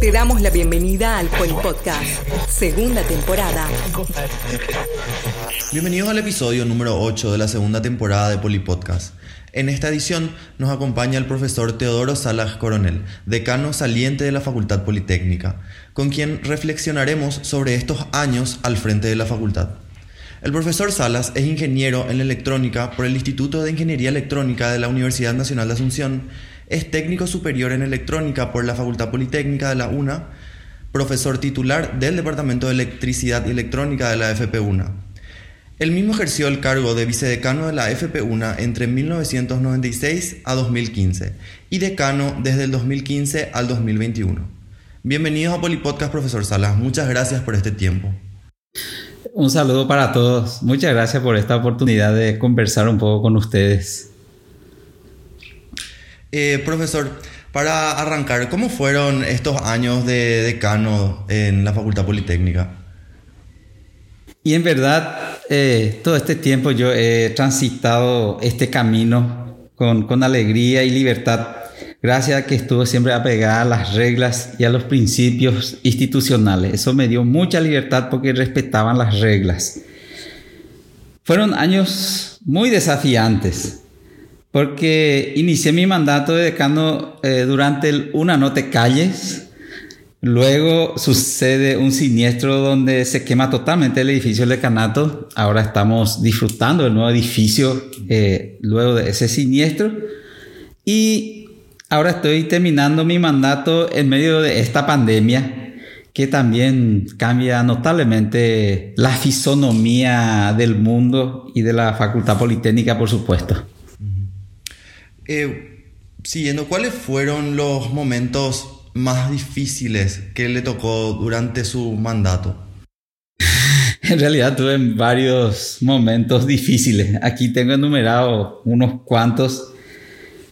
Te damos la bienvenida al Polipodcast, segunda temporada. Bienvenidos al episodio número 8 de la segunda temporada de Polipodcast. En esta edición nos acompaña el profesor Teodoro Salas Coronel, decano saliente de la Facultad Politécnica, con quien reflexionaremos sobre estos años al frente de la facultad. El profesor Salas es ingeniero en electrónica por el Instituto de Ingeniería Electrónica de la Universidad Nacional de Asunción es técnico superior en electrónica por la Facultad Politécnica de la UNA, profesor titular del Departamento de Electricidad y Electrónica de la FP1. Él mismo ejerció el cargo de vicedecano de la FP1 entre 1996 a 2015 y decano desde el 2015 al 2021. Bienvenidos a Polipodcast, profesor Salas. Muchas gracias por este tiempo. Un saludo para todos. Muchas gracias por esta oportunidad de conversar un poco con ustedes. Eh, profesor, para arrancar, ¿cómo fueron estos años de decano en la Facultad Politécnica? Y en verdad, eh, todo este tiempo yo he transitado este camino con, con alegría y libertad, gracias a que estuve siempre apegada a las reglas y a los principios institucionales. Eso me dio mucha libertad porque respetaban las reglas. Fueron años muy desafiantes porque inicié mi mandato de decano eh, durante el Una no te calles. Luego sucede un siniestro donde se quema totalmente el edificio del decanato. Ahora estamos disfrutando del nuevo edificio eh, luego de ese siniestro. Y ahora estoy terminando mi mandato en medio de esta pandemia que también cambia notablemente la fisonomía del mundo y de la Facultad Politécnica, por supuesto. Eh, siguiendo, ¿cuáles fueron los momentos más difíciles que le tocó durante su mandato? En realidad tuve varios momentos difíciles. Aquí tengo enumerado unos cuantos,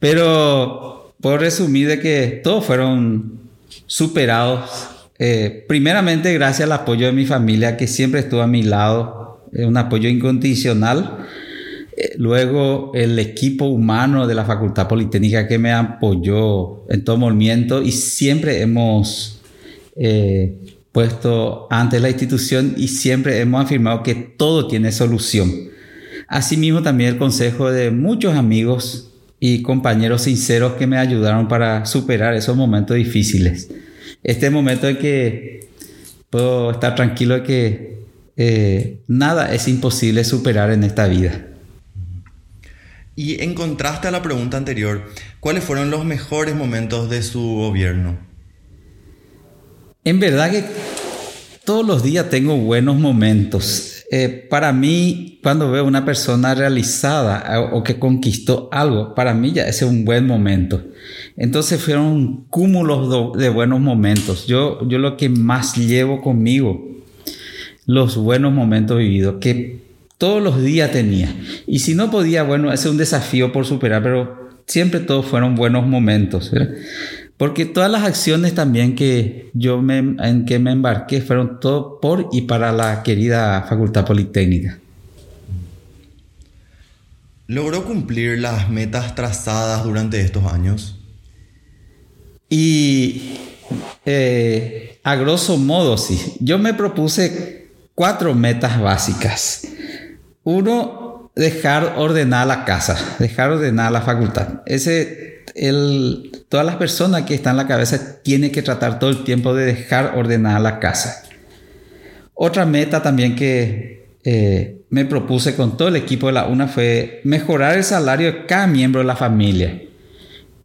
pero puedo resumir de que todos fueron superados. Eh, primeramente gracias al apoyo de mi familia que siempre estuvo a mi lado, eh, un apoyo incondicional luego el equipo humano de la Facultad Politécnica que me apoyó en todo movimiento y siempre hemos eh, puesto ante la institución y siempre hemos afirmado que todo tiene solución. Asimismo también el consejo de muchos amigos y compañeros sinceros que me ayudaron para superar esos momentos difíciles. Este momento en que puedo estar tranquilo de que eh, nada es imposible superar en esta vida. Y en contraste a la pregunta anterior, ¿cuáles fueron los mejores momentos de su gobierno? En verdad que todos los días tengo buenos momentos. Eh, para mí, cuando veo una persona realizada o que conquistó algo, para mí ya ese es un buen momento. Entonces fueron cúmulos de buenos momentos. Yo, yo lo que más llevo conmigo, los buenos momentos vividos, que todos los días tenía. Y si no podía, bueno, ese es un desafío por superar, pero siempre todos fueron buenos momentos. Porque todas las acciones también que yo me, en que me embarqué fueron todo por y para la querida Facultad Politécnica. ¿Logró cumplir las metas trazadas durante estos años? Y eh, a grosso modo, sí. Yo me propuse cuatro metas básicas. Uno, dejar ordenada la casa, dejar ordenada la facultad. Ese, el, todas las personas que están en la cabeza tienen que tratar todo el tiempo de dejar ordenada la casa. Otra meta también que eh, me propuse con todo el equipo de la UNA fue mejorar el salario de cada miembro de la familia.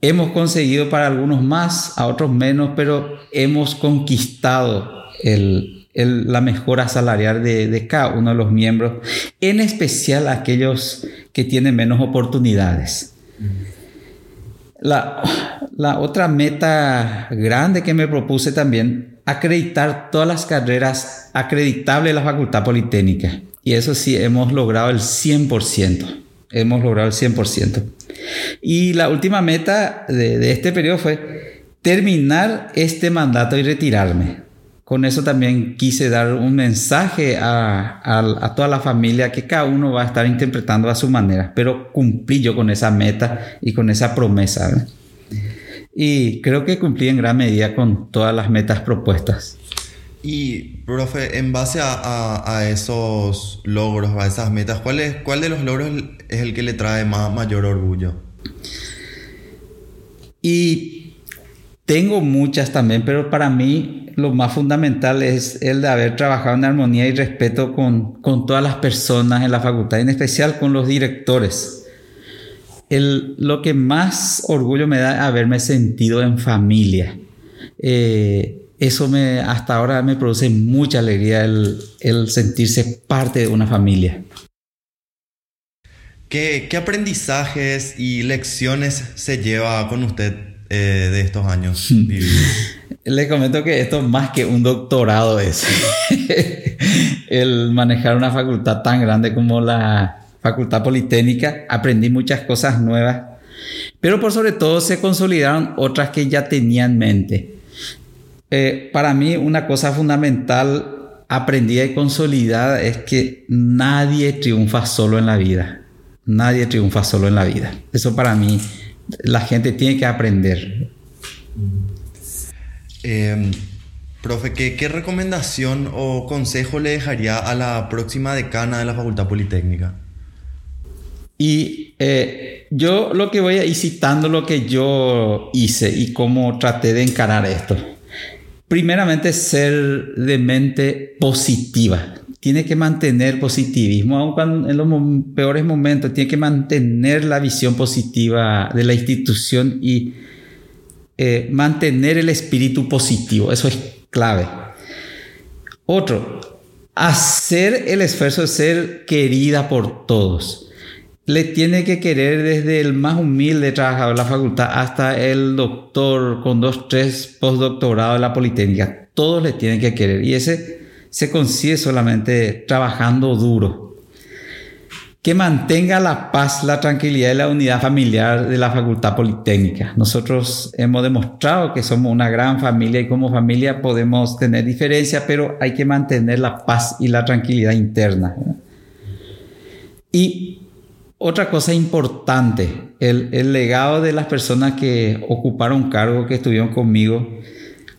Hemos conseguido para algunos más, a otros menos, pero hemos conquistado el, la mejora salarial de, cada uno de los miembros, en especial aquellos que tienen menos oportunidades. La, otra meta grande que me propuse también, acreditar todas las carreras acreditables de la Facultad Politécnica. Y eso sí, hemos logrado el 100%. Hemos logrado el 100%. Y la última meta de, de este periodo fue terminar este mandato y retirarme con eso también quise dar un mensaje a, toda la familia que cada uno va a estar interpretando a su manera, pero cumplí yo con esa meta y con esa promesa. y creo que cumplí en gran medida con todas las metas propuestas. Y, profe, en base a, esos logros, a esas metas, ¿cuál, es, ¿cuál de los logros es el que le trae más, mayor orgullo? Y tengo muchas también, pero para mí lo más fundamental es el de haber trabajado en armonía y respeto con, con todas las personas en la facultad, en especial con los directores. El, lo que más orgullo me da es haberme sentido en familia. Eh, eso me, hasta ahora me produce mucha alegría el, sentirse parte de una familia. ¿Qué, aprendizajes y lecciones se lleva con usted eh, de estos años Le comento que esto más que un doctorado es el manejar una facultad tan grande como la Facultad Politécnica. Aprendí muchas cosas nuevas, pero por sobre todo se consolidaron otras que ya tenía en mente. Eh, para mí una cosa fundamental aprendida y consolidada es que nadie triunfa solo en la vida. Nadie triunfa solo en la vida. Eso para mí la gente tiene que aprender. Em, profe, ¿qué, recomendación o consejo le dejaría a la próxima decana de la Facultad Politécnica? Y eh, yo lo que voy a ir citando lo que yo hice y cómo traté de encarar esto primeramente ser de mente positiva. Tiene que mantener positivismo, aun en los peores momentos, tiene que mantener la visión positiva de la institución y eh, mantener el espíritu positivo. Eso es clave. Otro, hacer el esfuerzo de ser querida por todos le tiene que querer desde el más humilde trabajador de la facultad hasta el doctor con dos, tres postdoctorados de la Politécnica. Todos le tienen que querer y ese se consigue solamente trabajando duro. Que mantenga la paz, la tranquilidad y la unidad familiar de la Facultad Politécnica. Nosotros hemos demostrado que somos una gran familia y como familia podemos tener diferencias, pero hay que mantener la paz y la tranquilidad interna. Y otra cosa importante, el, legado de las personas que ocuparon cargo, que estuvieron conmigo,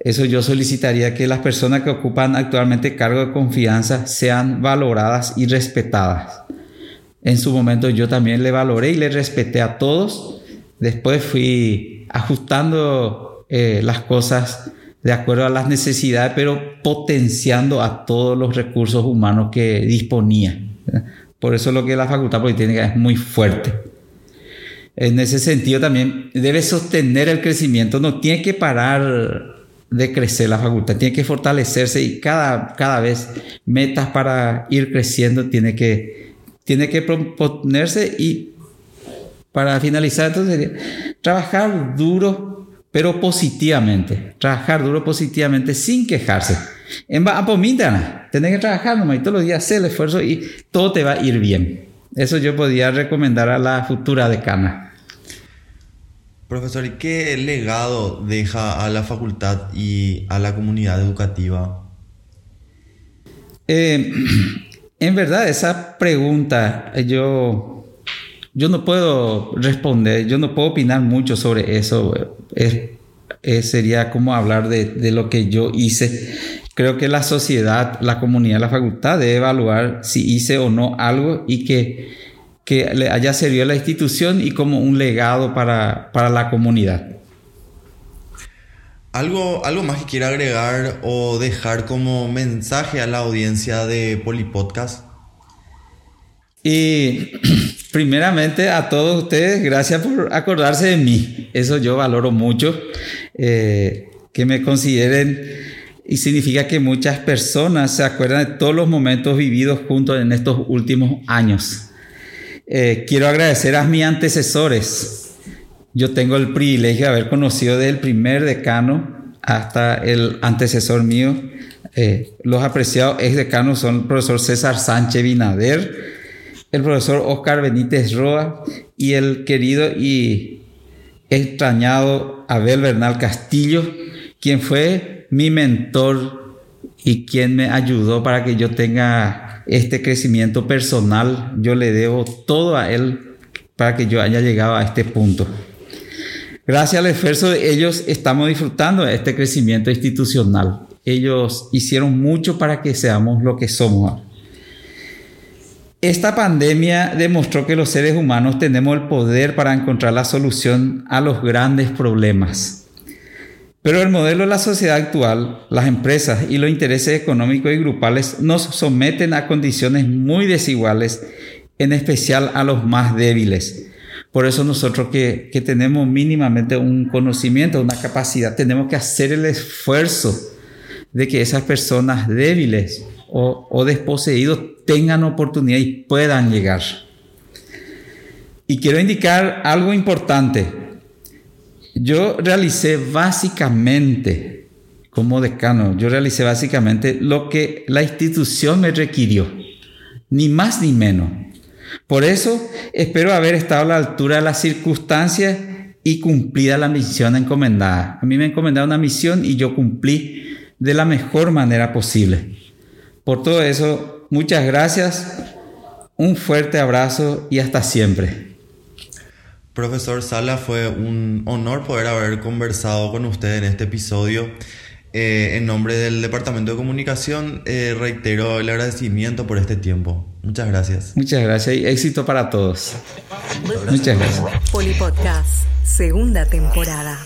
eso yo solicitaría que las personas que ocupan actualmente cargo de confianza sean valoradas y respetadas. En su momento yo también le valoré y le respeté a todos. Después fui ajustando eh, las cosas de acuerdo a las necesidades, pero potenciando a todos los recursos humanos que disponía. Por eso lo que la Facultad Politécnica es muy fuerte. En ese sentido también debe sostener el crecimiento, no tiene que parar de crecer la facultad, tiene que fortalecerse y cada, cada vez metas para ir creciendo tiene que, tiene que proponerse y para finalizar entonces trabajar duro pero positivamente, trabajar duro positivamente sin quejarse. En Apomítana, tenés que trabajar nomás y todos los días hacer el esfuerzo y todo te va a ir bien. Eso yo podría recomendar a la futura decana. Profesor, ¿y qué legado deja a la facultad y a la comunidad educativa? Eh, en verdad, esa pregunta yo, yo no puedo responder, yo no puedo opinar mucho sobre eso. sería como hablar de, de, lo que yo hice creo que la sociedad, la comunidad, la facultad debe evaluar si hice o no algo y que, que le haya servido a la institución y como un legado para, para la comunidad. ¿Algo, ¿Algo más que quiera agregar o dejar como mensaje a la audiencia de Polipodcast? Y primeramente a todos ustedes, gracias por acordarse de mí. Eso yo valoro mucho. Eh, que me consideren y significa que muchas personas se acuerdan de todos los momentos vividos juntos en estos últimos años. Eh, quiero agradecer a mis antecesores. Yo tengo el privilegio de haber conocido desde el primer decano hasta el antecesor mío. Eh, los apreciados ex decanos son el profesor César Sánchez Binader, el profesor Oscar Benítez Roa y el querido y extrañado Abel Bernal Castillo, quien fue mi mentor y quien me ayudó para que yo tenga este crecimiento personal. Yo le debo todo a él para que yo haya llegado a este punto. Gracias al esfuerzo de ellos estamos disfrutando de este crecimiento institucional. Ellos hicieron mucho para que seamos lo que somos. Esta pandemia demostró que los seres humanos tenemos el poder para encontrar la solución a los grandes problemas. Pero el modelo de la sociedad actual, las empresas y los intereses económicos y grupales nos someten a condiciones muy desiguales, en especial a los más débiles. Por eso nosotros que, tenemos mínimamente un conocimiento, una capacidad, tenemos que hacer el esfuerzo de que esas personas débiles o, o desposeídos tengan oportunidad y puedan llegar. Y quiero indicar algo importante. Yo realicé básicamente, como decano, yo realicé básicamente lo que la institución me requirió, ni más ni menos. Por eso espero haber estado a la altura de las circunstancias y cumplida la misión encomendada. A mí me encomendado una misión y yo cumplí de la mejor manera posible. Por todo eso, muchas gracias, un fuerte abrazo y hasta siempre. Profesor Sala, fue un honor poder haber conversado con usted en este episodio. Eh, en nombre del Departamento de Comunicación, eh, reitero el agradecimiento por este tiempo. Muchas gracias. Muchas gracias y éxito para todos. Muchas gracias. Polipodcast, segunda temporada.